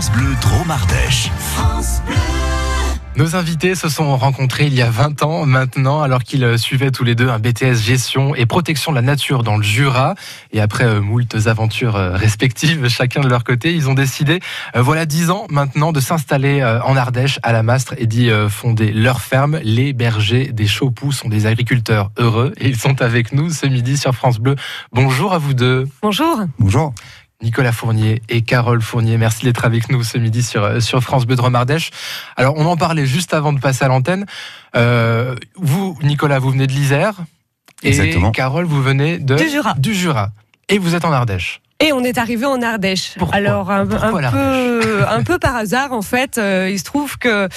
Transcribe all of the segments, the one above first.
France Bleu Dromardèche. France Bleu. Nos invités se sont rencontrés il y a 20 ans maintenant, alors qu'ils suivaient tous les deux un BTS gestion et protection de la nature dans le Jura. Et après euh, moultes aventures euh, respectives, chacun de leur côté, ils ont décidé, euh, voilà 10 ans maintenant, de s'installer en Ardèche, à la Mastre, et d'y fonder leur ferme. Les bergers des Chaupoux sont des agriculteurs heureux et ils sont avec nous ce midi sur France Bleu. Bonjour à vous deux. Bonjour. Bonjour. Nicolas Fournier et Carole Fournier. Merci d'être avec nous ce midi sur, euh, sur France Bleu de Romardèche. Alors, on en parlait juste avant de passer à l'antenne. Euh, vous, Nicolas, vous venez de l'Isère. Et Carole, vous venez de, du, Jura. du Jura. Et vous êtes en Ardèche. Et on est arrivé en Ardèche. Alors, un, peu, un peu par hasard, en fait, euh, il se trouve que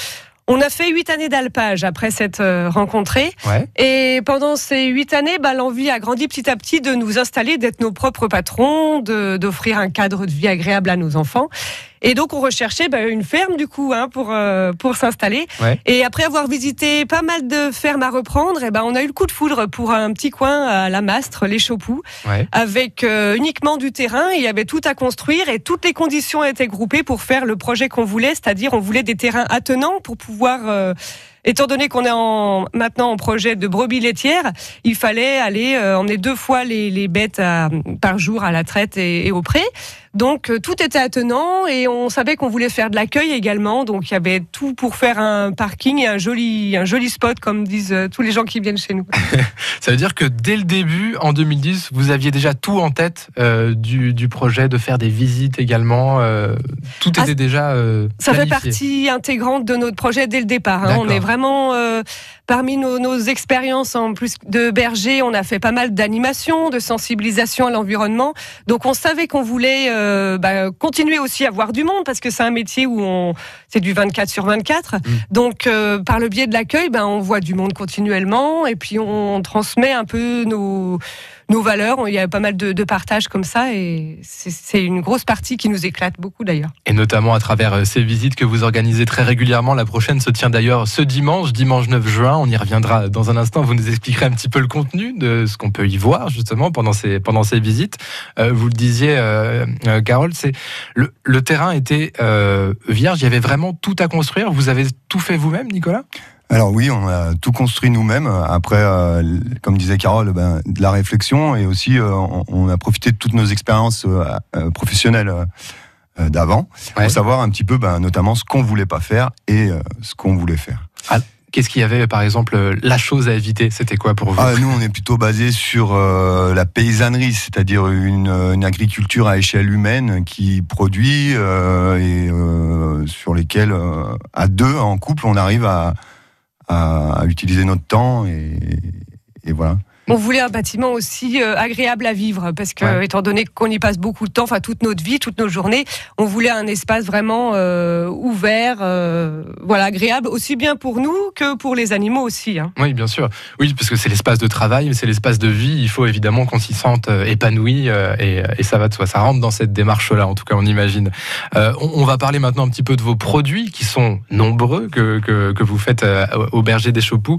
on a fait huit années d'alpage après cette euh, rencontrée. Et pendant ces huit années, bah, l'envie a grandi petit à petit de nous installer, d'être nos propres patrons, d'offrir un cadre de vie agréable à nos enfants. Et donc on recherchait bah, une ferme du coup hein, pour euh, pour s'installer. Et après avoir visité pas mal de fermes à reprendre, et ben on a eu le coup de foudre pour un petit coin à la Mastre, les Chopoux, avec euh, uniquement du terrain. Il y avait tout à construire et toutes les conditions étaient groupées pour faire le projet qu'on voulait, c'est-à-dire on voulait des terrains attenants pour pouvoir euh, Étant donné qu'on est en, maintenant en projet de brebis laitières, il fallait aller emmener deux fois les, les bêtes par jour à la traite et, et au pré. Donc euh, tout était attenant et on savait qu'on voulait faire de l'accueil également. Donc il y avait tout pour faire un parking et un joli, un joli spot, comme disent euh, tous les gens qui viennent chez nous. Ça veut dire que dès le début, en 2010, vous aviez déjà tout en tête euh, du, du, projet, de faire des visites également. tout ah, était déjà. ça fait partie intégrante de notre projet dès le départ. Hein. On est vraiment parmi nos, nos expériences en plus de berger, on a fait pas mal d'animation, de sensibilisation à l'environnement. Donc on savait qu'on voulait euh, bah, continuer aussi à voir du monde parce que c'est un métier où on c'est du 24 sur 24. Mm. Donc euh, par le biais de l'accueil, ben on voit du monde continuellement et puis on transmet un peu nos nos valeurs. Il y a pas mal de, de partages comme ça et c'est une grosse partie qui nous éclate beaucoup d'ailleurs. Et notamment à travers euh, ces visites que vous organisez très régulièrement. La prochaine se tient d'ailleurs ce dimanche, dimanche 9 juin. On y reviendra dans un instant. Vous nous expliquerez un petit peu le contenu de ce qu'on peut y voir justement pendant ces, pendant ces visites. vous le disiez, euh, Carole, c'est le, terrain était euh, vierge, il y avait vraiment tout à construire. Vous avez tout fait vous-même, Nicolas? Alors oui, on a tout construit nous-mêmes. Après, euh, comme disait Carole, ben, de la réflexion et aussi on, a profité de toutes nos expériences professionnelles d'avant pour savoir un petit peu, ben, notamment ce qu'on voulait pas faire et ce qu'on voulait faire. Ah, Qu'est-ce qu'il y avait, par exemple, euh, la chose à éviter C'était quoi pour vous? Ah, Nous, on est plutôt basé sur euh, la paysannerie, c'est-à-dire une, une, agriculture à échelle humaine qui produit euh, et euh, sur lesquelles, euh, à deux, en couple, on arrive à, à, utiliser notre temps et, et voilà. On voulait un bâtiment aussi euh, agréable à vivre parce que, étant donné qu'on y passe beaucoup de temps, enfin toute notre vie, toutes nos journées, on voulait un espace vraiment euh, ouvert, euh, voilà, agréable aussi bien pour nous que pour les animaux aussi. Hein. Oui, bien sûr. Oui, parce que c'est l'espace de travail, mais c'est l'espace de vie. Il faut évidemment qu'on s'y sente épanoui et, et, ça va de soi. Ça rentre dans cette démarche-là, en tout cas, on imagine. On, on, va parler maintenant un petit peu de vos produits qui sont nombreux que, que, que vous faites au berger des Chopoux,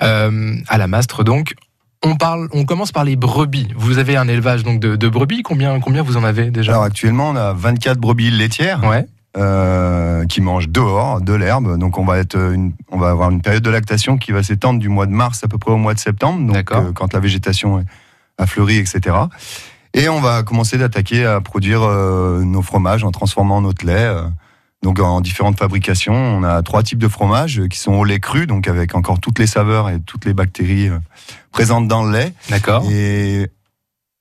à la Mastre donc. On parle, on commence par les brebis. Vous avez un élevage donc de, brebis. Combien, combien vous en avez déjà? Alors actuellement, on a 24 brebis laitières. Euh, qui mangent dehors de l'herbe. Donc on va être, on va avoir une période de lactation qui va s'étendre du mois de mars à peu près au mois de septembre. Donc euh, quand la végétation a fleuri, etc. Et on va commencer d'attaquer à produire euh, nos fromages en transformant notre lait. Donc en différentes fabrications, on a trois types de fromages qui sont au lait cru, donc avec encore toutes les saveurs et toutes les bactéries euh, présentes dans le lait. D'accord. Et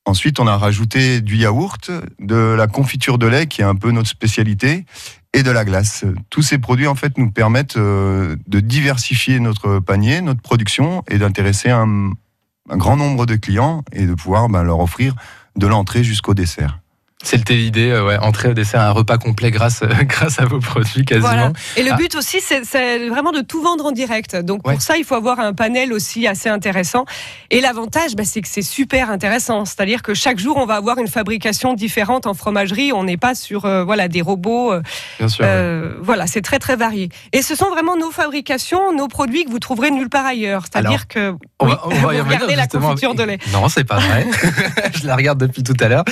ensuite, on a rajouté du yaourt, de la confiture de lait qui est un peu notre spécialité, et de la glace. Tous ces produits en fait nous permettent euh, de diversifier notre panier, notre production et d'intéresser un, grand nombre de clients et de pouvoir ben, leur offrir de l'entrée jusqu'au dessert. C'était l'idée, euh, ouais, entrer au dessert un repas complet grâce, grâce à vos produits quasiment. Et le ah. but aussi, c'est vraiment de tout vendre en direct. Donc pour ça, il faut avoir un panel aussi assez intéressant. Et l'avantage, bah, c'est que c'est super intéressant. C'est-à-dire que chaque jour, on va avoir une fabrication différente en fromagerie. On n'est pas sur euh, voilà des robots. Euh, Bien sûr. Voilà, c'est très très varié. Et ce sont vraiment nos fabrications, nos produits que vous trouverez nulle part ailleurs. C'est-à-dire que on va, on va la confiture de lait. Non, c'est pas vrai. Je la regarde depuis tout à l'heure.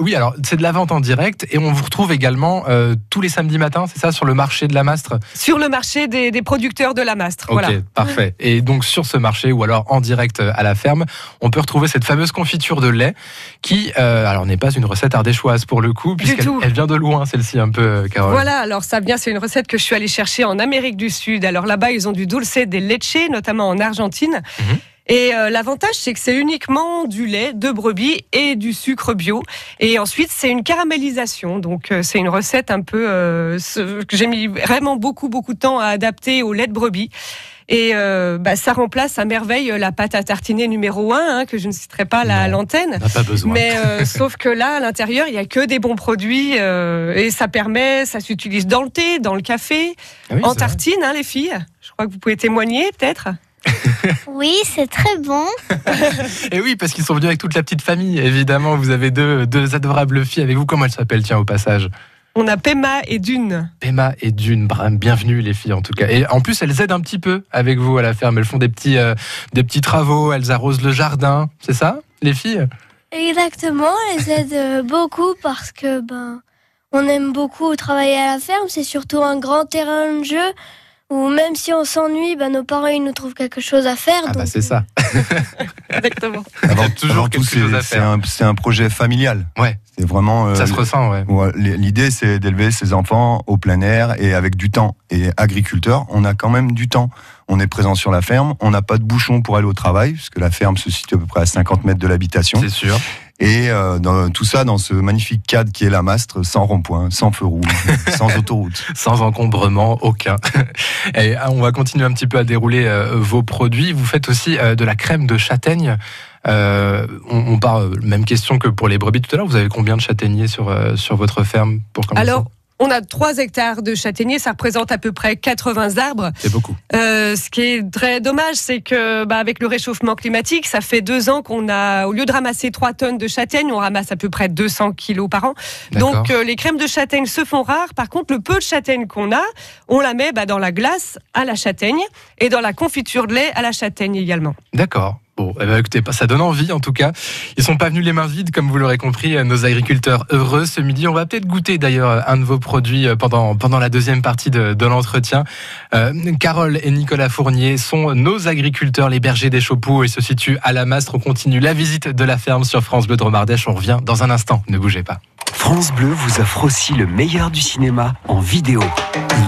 Oui, alors c'est de la vente en direct et on vous retrouve également tous les samedis matins, c'est ça, sur le marché de la Mastre? Sur le marché des, producteurs de la Mastre. Ok, parfait. Et donc sur ce marché ou alors en direct à la ferme, on peut retrouver cette fameuse confiture de lait qui, alors n'est pas une recette ardéchoise pour le coup, puisqu'elle elle vient de loin celle-ci un peu, Carole. Voilà, alors ça vient, c'est une recette que je suis allée chercher en Amérique du Sud. Alors là-bas, ils ont du dulce des leche, notamment en Argentine. Mhm. Et euh, l'avantage, c'est que c'est uniquement du lait de brebis et du sucre bio. Et ensuite, c'est une caramélisation. Donc, euh, c'est une recette un peu euh, que j'ai mis vraiment beaucoup, beaucoup de temps à adapter au lait de brebis. Et bah, ça remplace à merveille la pâte à tartiner numéro 1, hein, que je ne citerai pas à l'antenne. Pas besoin. Mais sauf que là, à l'intérieur, il n'y a que des bons produits. et ça permet, ça s'utilise dans le thé, dans le café, ah en tartine, hein, les filles. Je crois que vous pouvez témoigner, peut-être. Oui, c'est très bon. et oui, parce qu'ils sont venus avec toute la petite famille. Évidemment, vous avez deux, deux adorables filles avec vous. Comment elles s'appellent, tiens, au passage on a Pema et Dune. Pema et Dune, bienvenue les filles en tout cas. Et en plus, elles aident un petit peu avec vous à la ferme. Elles font des petits, euh, des petits travaux, elles arrosent le jardin. C'est ça, les filles? Exactement, elles aident euh, beaucoup parce que ben, on aime beaucoup travailler à la ferme. C'est surtout un grand terrain de jeu ou même si on s'ennuie, bah, nos parents ils nous trouvent quelque chose à faire. Ah bah c'est ça. Exactement. Avant, toujours quelque chose à faire. C'est un, projet familial. Ouais. C'est vraiment. Euh, ça se ressent, ouais. L'idée c'est d'élever ses enfants au plein air et avec du temps. Et agriculteur, on a quand même du temps. On est présent sur la ferme, on n'a pas de bouchon pour aller au travail, puisque la ferme se situe à peu près à 50 mètres de l'habitation. C'est sûr. Et euh, dans, tout ça dans ce magnifique cadre qui est la Mastre, sans rond-point, sans feu rouge, sans autoroute. Sans encombrement aucun. Et ah, on va continuer un petit peu à dérouler euh, vos produits. Vous faites aussi euh, de la crème de châtaigne. on, on, parle même question que pour les brebis tout à l'heure. Vous avez combien de châtaigniers sur, sur votre ferme pour commencer? Alors, on a 3 hectares de châtaigniers, ça représente à peu près 80 arbres. C'est beaucoup. Euh, ce qui est très dommage, c'est que bah, avec le réchauffement climatique, ça fait deux ans qu'on a, au lieu de ramasser 3 tonnes de châtaignes, on ramasse à peu près 200 kilos par an. Donc euh, les crèmes de châtaigne se font rares. Par contre, le peu de châtaigne qu'on a, on la met bah, dans la glace à la châtaigne et dans la confiture de lait à la châtaigne également. D'accord. Bon, eh ben, écoutez, ça donne envie en tout cas. Ils sont pas venus les mains vides, comme vous l'aurez compris, euh, nos agriculteurs heureux ce midi. On va peut-être goûter d'ailleurs un de vos produits euh, pendant, pendant la deuxième partie de, l'entretien. Euh, Carole et Nicolas Fournier sont nos agriculteurs, les bergers des Chopoux. Ils se situent à la Mastre. On continue la visite de la ferme sur France Bleu Dromardèche. On revient dans un instant. Ne bougez pas. France Bleu vous offre aussi le meilleur du cinéma en vidéo.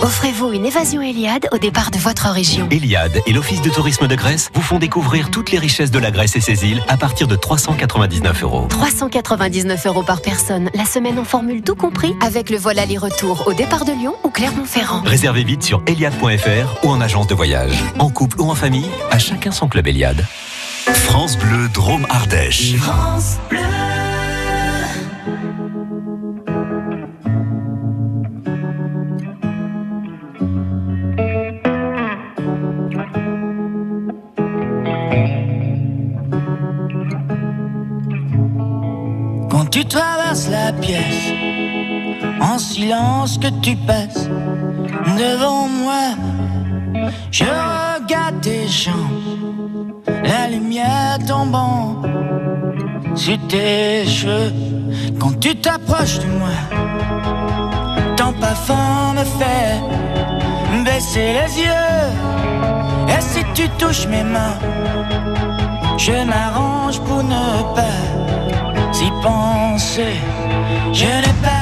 Offrez-vous une évasion Eliade au départ de votre région. Eliade et l'Office de tourisme de Grèce vous font découvrir toutes les richesses de la Grèce et ses îles à partir de 399 euros. 399 euros par personne, la semaine en formule tout compris, avec le vol aller-retour au départ de Lyon ou Clermont-Ferrand. Réservez vite sur eliade.fr ou en agence de voyage. En couple ou en famille, à chacun son club Eliade. France Bleu Drôme Ardèche. France Bleu. En silence que tu passes devant moi, je regarde tes jambes, la lumière tombant sur tes cheveux. Quand tu t'approches de moi, ton parfum me fait baisser les yeux. Et si tu touches mes mains, je m'arrange pour ne pas y penser. Je n'ai pas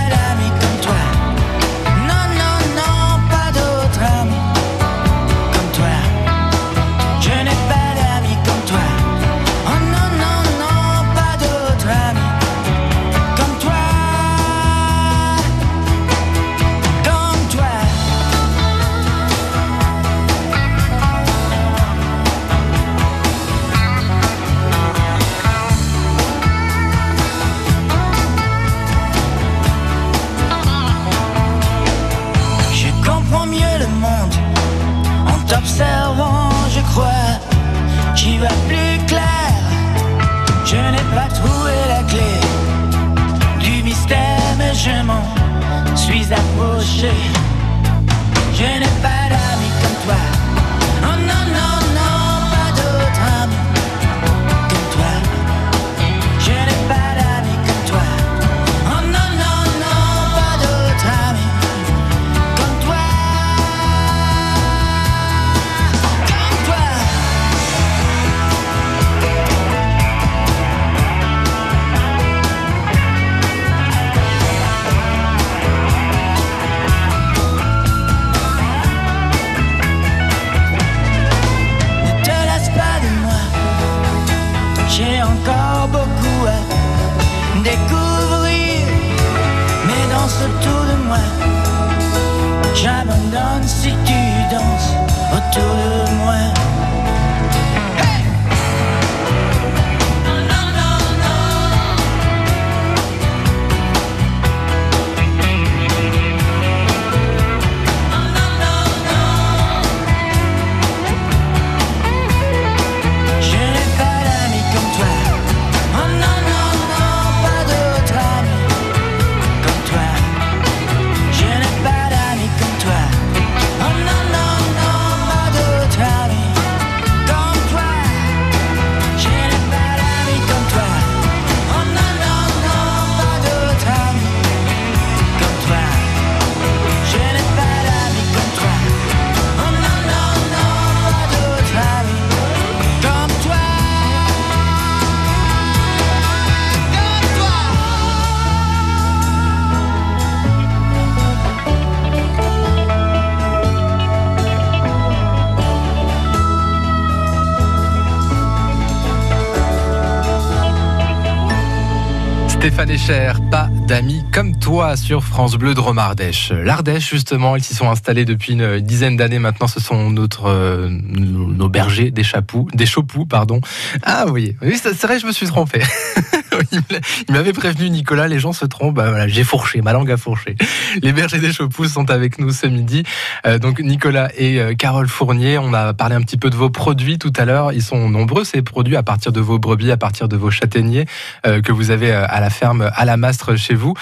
Stéphane Echer, pas d'amis comme toi sur France Bleu de Romardèche. L'Ardèche, justement, ils s'y sont installés depuis une dizaine d'années maintenant. Ce sont notre, euh, nos bergers des chapoux, des chopoux, pardon. Ah oui, oui c'est vrai, je me suis trompé. il m'avait prévenu, Nicolas, les gens se trompent. Bah, j'ai fourché, ma langue a fourché. Les bergers des chopoux sont avec nous ce midi. Euh, donc Nicolas et euh, Carole Fournier, on a parlé un petit peu de vos produits tout à l'heure. Ils sont nombreux ces produits à partir de vos brebis, à partir de vos châtaigniers que vous avez à la ferme à la Mastre chez vous.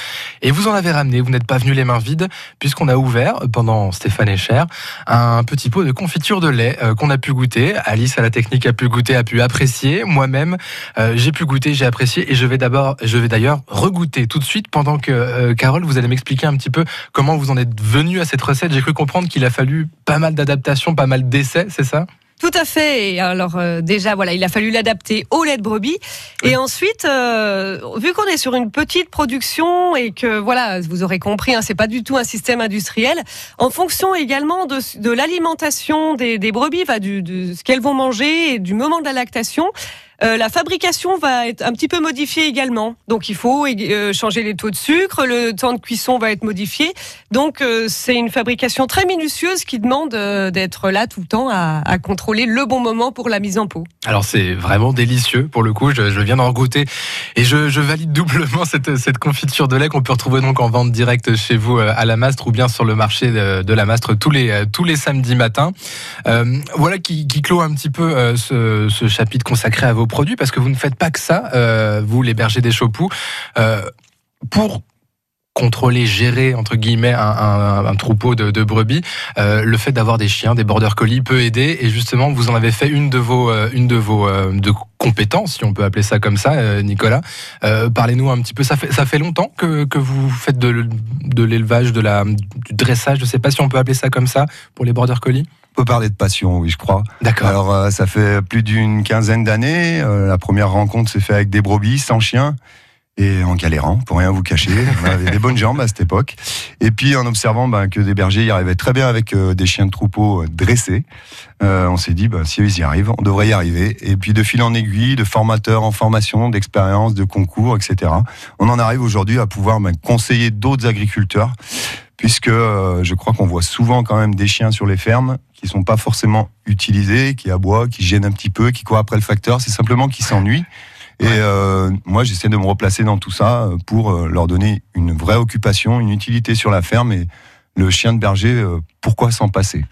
Et vous en avez ramené, vous n'êtes pas venu les mains vides, puisqu'on a ouvert, pendant Stéphane et Cher, un petit pot de confiture de lait euh, qu'on a pu goûter. Alice à la technique a pu goûter, a pu apprécier. Moi-même, euh, j'ai pu goûter, j'ai apprécié. Et je d'abord, je vais d'ailleurs regoûter tout de suite pendant que euh, Carole, vous allez m'expliquer un petit peu comment vous en êtes venu à cette recette. J'ai cru comprendre qu'il a fallu pas mal d'adaptations, pas mal d'essais, c'est ça? Tout à fait. alors euh, déjà, voilà, il a fallu l'adapter au lait de brebis. Et ensuite, euh, vu qu'on est sur une petite production et que voilà, vous aurez compris, hein, c'est pas du tout un système industriel. En fonction également de, de l'alimentation des, des, brebis, va du, de ce qu'elles vont manger et du moment de la lactation, euh, la fabrication va être un petit peu modifiée également. Donc il faut euh, changer les taux de sucre, le temps de cuisson va être modifié. Donc euh, c'est une fabrication très minutieuse qui demande d'être là tout le temps à, contrôler le bon moment pour la mise en pot. Alors c'est vraiment délicieux pour le coup, je, viens d'en goûter et je, valide doublement cette, confiture de lait qu'on peut retrouver donc en vente directe chez vous à la Mastre ou bien sur le marché de, la Mastre tous les, tous les samedis matins. voilà qui, clôt un petit peu ce, ce chapitre consacré à vos produits parce que vous ne faites pas que ça, euh, vous les bergers des Chopoux, euh, pour contrôler, gérer entre guillemets un, troupeau de, brebis, euh, le fait d'avoir des chiens, des border collies peut aider. Et justement, vous en avez fait une de vos, une de vos de compétences, si on peut appeler ça comme ça, Nicolas. Parlez-nous un petit peu. Ça fait ça fait longtemps que, que vous faites de, de l'élevage, de la du dressage. Je ne sais pas si on peut appeler ça comme ça pour les border collies? On peut parler de passion, oui, je crois. D'accord. Alors, euh, ça fait plus d'une quinzaine d'années. Euh, la première rencontre s'est faite avec des brebis, sans chien, et en galérant, pour rien vous cacher. On avait des bonnes jambes à cette époque. Et puis, en observant ben, que des bergers y arrivaient très bien avec euh, des chiens de troupeau dressés, on s'est dit, ben, si ils y arrivent, on devrait y arriver. Et puis, de fil en aiguille, de formateurs en formation, d'expérience, de concours, etc., on en arrive aujourd'hui à pouvoir ben, conseiller d'autres agriculteurs puisque je crois qu'on voit souvent quand même des chiens sur les fermes qui sont pas forcément utilisés, qui aboient, qui gênent un petit peu, qui courent après le facteur. C'est simplement qu'ils s'ennuient. Et euh, moi, j'essaie de me replacer dans tout ça pour euh, leur donner une vraie occupation, une utilité sur la ferme. Et le chien de berger, euh, pourquoi s'en passer?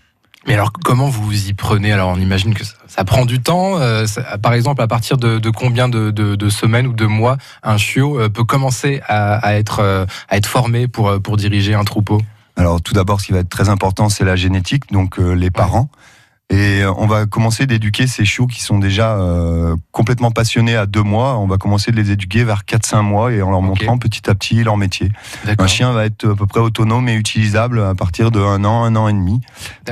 Mais alors, comment vous vous y prenez? Alors, on imagine que ça, prend du temps. Euh, par exemple, à partir de, combien de, semaines ou de mois un chiot euh, peut commencer à, être, euh, à être formé pour, pour diriger un troupeau? Alors, tout d'abord, ce qui va être très important, c'est la génétique, donc les parents. Et euh, on va commencer d'éduquer ces chiots qui sont déjà euh, complètement passionnés à deux mois. On va commencer de les éduquer vers 4-5 mois et en leur montrant petit à petit leur métier. Un chien va être à peu près autonome et utilisable à partir de un an, un an et demi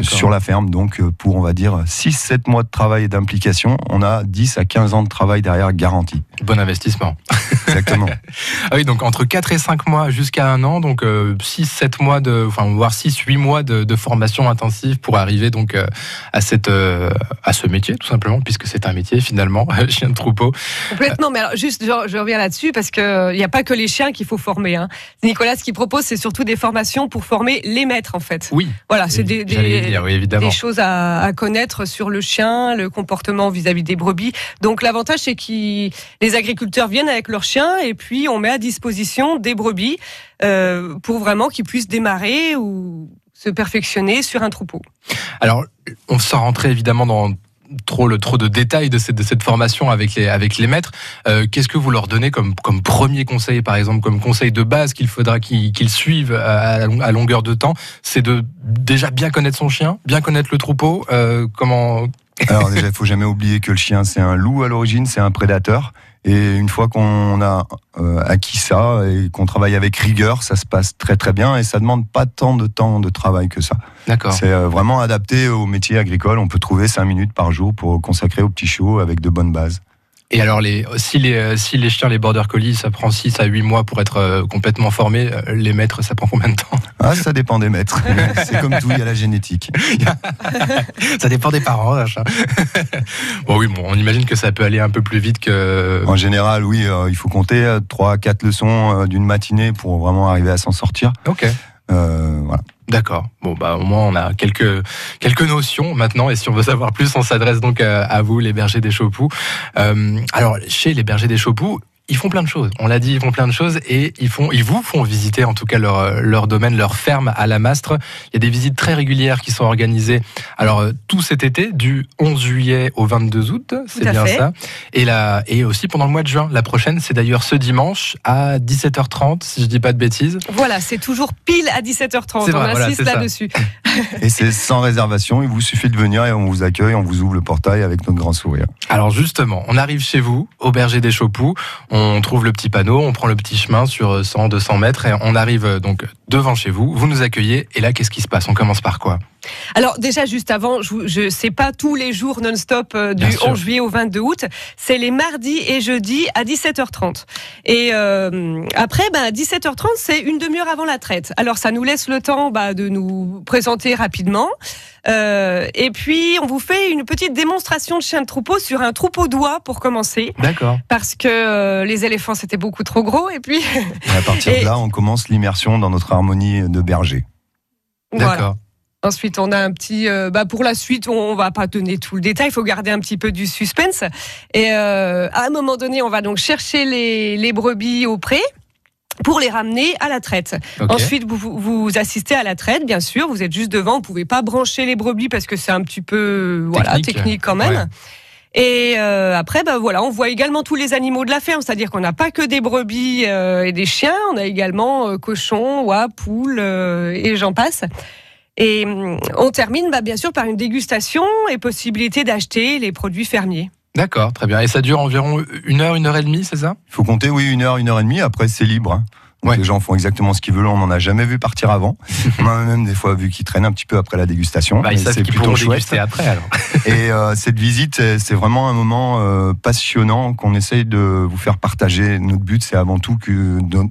sur la ferme. Donc euh, pour on va dire 6-7 mois de travail et d'implication, on a 10 à 15 ans de travail derrière garanti. Bon investissement. Exactement. ah oui, donc entre 4 et 5 mois jusqu'à un an, donc 6-7 mois de, enfin voire 6-8 mois de, de, formation intensive pour arriver donc à euh, à ce métier, tout simplement, puisque c'est un métier finalement, chien de troupeau. Complètement, mais alors juste, je, reviens là-dessus parce qu'il n'y a pas que les chiens qu'il faut former. Hein. Nicolas, ce qu'il propose, c'est surtout des formations pour former les maîtres, en fait. Oui. Voilà, c'est des, des, choses à, connaître sur le chien, le comportement vis-à-vis des brebis. Donc l'avantage, c'est que les agriculteurs viennent avec leurs chiens et puis on met à disposition des brebis euh, pour vraiment qu'ils puissent démarrer ou se perfectionner sur un troupeau. Alors, on s'en rentrer évidemment dans trop le trop de détails de cette, de cette formation avec les avec les maîtres. Euh, qu'est-ce que vous leur donnez comme comme premier conseil, par exemple, comme conseil de base qu'il faudra qu'ils suivent à, longueur de temps, c'est de déjà bien connaître son chien, bien connaître le troupeau. Euh, comment? Alors déjà, il faut jamais oublier que le chien c'est un loup à l'origine, c'est un prédateur. Et une fois qu'on a euh, acquis ça et qu'on travaille avec rigueur, ça se passe très très bien et ça demande pas tant de temps de travail que ça. D'accord. C'est euh, vraiment adapté au métier agricole. On peut trouver 5 minutes par jour pour consacrer au petit chiot avec de bonnes bases. Et alors, les, si, les, si les chiens, les border collies, ça prend 6 à 8 mois pour être euh, complètement formés, euh, les maîtres, ça prend combien de temps? Ah, ça dépend des maîtres. C'est comme tout, il y a la génétique. ça dépend des parents. bon, oui, bon, on imagine que ça peut aller un peu plus vite que. En général, oui, euh, il faut compter 3 à 4 leçons d'une matinée pour vraiment arriver à s'en sortir. Ok. voilà. D'accord. Bon, bah, au moins, on a quelques, quelques notions maintenant. Et si on veut savoir plus, on s'adresse donc à, vous, les bergers des Chopoux. Euh, alors, chez les bergers des Chopoux, ils font plein de choses. On l'a dit, ils font plein de choses et ils font, ils vous font visiter en tout cas leur, leur domaine, leur ferme à la Mastre. Il y a des visites très régulières qui sont organisées. Alors euh, tout cet été, du 11 juillet au 22 août, c'est bien ça. Et là, et aussi pendant le mois de juin. La prochaine, c'est d'ailleurs ce dimanche à 17h30, si je dis pas de bêtises. Voilà, c'est toujours pile à 17h30. on insiste là-dessus. et c'est sans réservation. Il vous suffit de venir et on vous accueille, on vous ouvre le portail avec notre grand sourire. Alors justement, on arrive chez vous, au berger des Chopoux on trouve le petit panneau, on prend le petit chemin sur 100, 200 mètres et on arrive euh, donc devant chez vous. Vous nous accueillez et là, qu'est-ce qui se passe? On commence par quoi? Alors déjà juste avant, je ne sais pas tous les jours non-stop euh, du 11 juillet au 22 août, c'est les mardis et jeudis à 17h30. Et euh, après, bah, à 17h30, c'est une demi-heure avant la traite. Alors ça nous laisse le temps bah, de nous présenter rapidement. Euh, et puis on vous fait une petite démonstration de chien de troupeau sur un troupeau d'oies pour commencer. D'accord. Parce que les éléphants c'était beaucoup trop gros et puis. Et à partir de là, on commence l'immersion dans notre harmonie de berger. D'accord. Ensuite, on a un petit. Euh, bah pour la suite, on, va pas donner tout le détail. Il faut garder un petit peu du suspense. Et euh, à un moment donné, on va donc chercher les, les brebis au pré pour les ramener à la traite. Ensuite, vous, vous, assistez à la traite, bien sûr. Vous êtes juste devant. Vous pouvez pas brancher les brebis parce que c'est un petit peu voilà technique quand même. Et euh, après, bah voilà, on voit également tous les animaux de la ferme, c'est-à-dire qu'on n'a pas que des brebis euh, et des chiens, on a également euh, cochons, oies, poules et j'en passe. Et hum, on termine bah, bien sûr par une dégustation et possibilité d'acheter les produits fermiers. D'accord, très bien. Et ça dure environ une heure, une heure et demie, c'est ça? Il faut compter, oui, une heure, une heure et demie. Après, c'est libre. Hein. Les gens font exactement ce qu'ils veulent. On n'en a jamais vu partir avant. on a même des fois vu qu'ils traînent un petit peu après la dégustation. Bah, c'est plutôt chouette. après alors. Et euh, cette visite, c'est vraiment un moment euh, passionnant qu'on essaye de vous faire partager. Notre but, c'est avant tout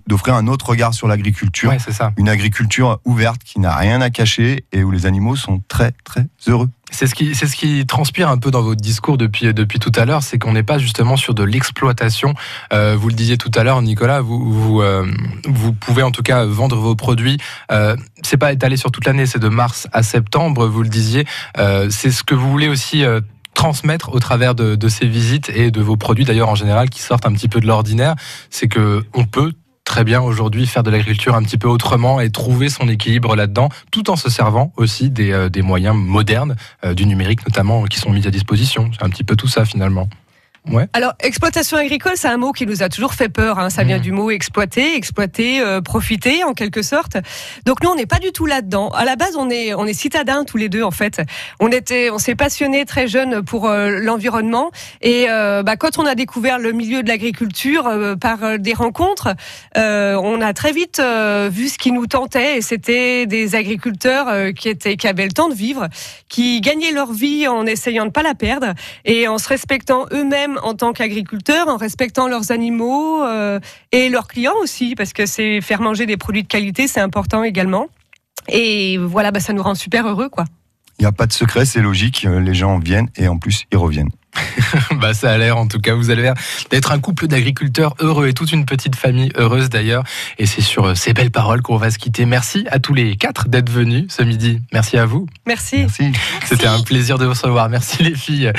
d'offrir un autre regard sur l'agriculture. c'est ça. Une agriculture ouverte qui n'a rien à cacher et où les animaux sont très très heureux. C'est ce qui, c'est ce qui transpire un peu dans votre discours depuis depuis tout à l'heure, c'est qu'on n'est pas justement sur de l'exploitation. Euh, vous le disiez tout à l'heure, Nicolas, vous euh, vous pouvez en tout cas vendre vos produits. Euh, c'est pas étalé sur toute l'année, c'est de mars à septembre. Vous le disiez, euh, c'est ce que vous voulez aussi. Transmettre au travers de, de ces visites et de vos produits d'ailleurs en général qui sortent un petit peu de l'ordinaire, c'est que on peut très bien aujourd'hui faire de l'agriculture un petit peu autrement et trouver son équilibre là-dedans, tout en se servant aussi des, euh, moyens modernes, euh, du numérique notamment, qui sont mis à disposition. C'est un petit peu tout ça finalement. Alors, exploitation agricole, c'est un mot qui nous a toujours fait peur. Hein. Ça vient mmh. du mot exploiter, exploiter, euh, profiter, en quelque sorte. Donc nous, on n'est pas du tout là-dedans. À la base, on est, on est citadins tous les deux, en fait. On était, on s'est passionnés très jeunes pour euh, l'environnement. Et euh, bah, quand on a découvert le milieu de l'agriculture par des rencontres, on a très vite vu ce qui nous tentait. Et c'était des agriculteurs qui étaient, qui avaient le temps de vivre, qui gagnaient leur vie en essayant de pas la perdre et en se respectant eux-mêmes en tant qu'agriculteurs, en respectant leurs animaux euh, et leurs clients aussi, parce que c'est faire manger des produits de qualité, c'est important également. Et voilà, bah, ça nous rend super heureux, quoi. Il n'y a pas de secret, c'est logique. Les gens viennent et en plus, ils reviennent. bah ça a l'air en tout cas, vous avez l'air d'être un couple d'agriculteurs heureux et toute une petite famille heureuse d'ailleurs. Et c'est sur euh, ces belles paroles qu'on va se quitter. Merci à tous les quatre d'être venus ce midi. Merci à vous. Merci. Merci. C'était un plaisir de vous recevoir. Merci les filles.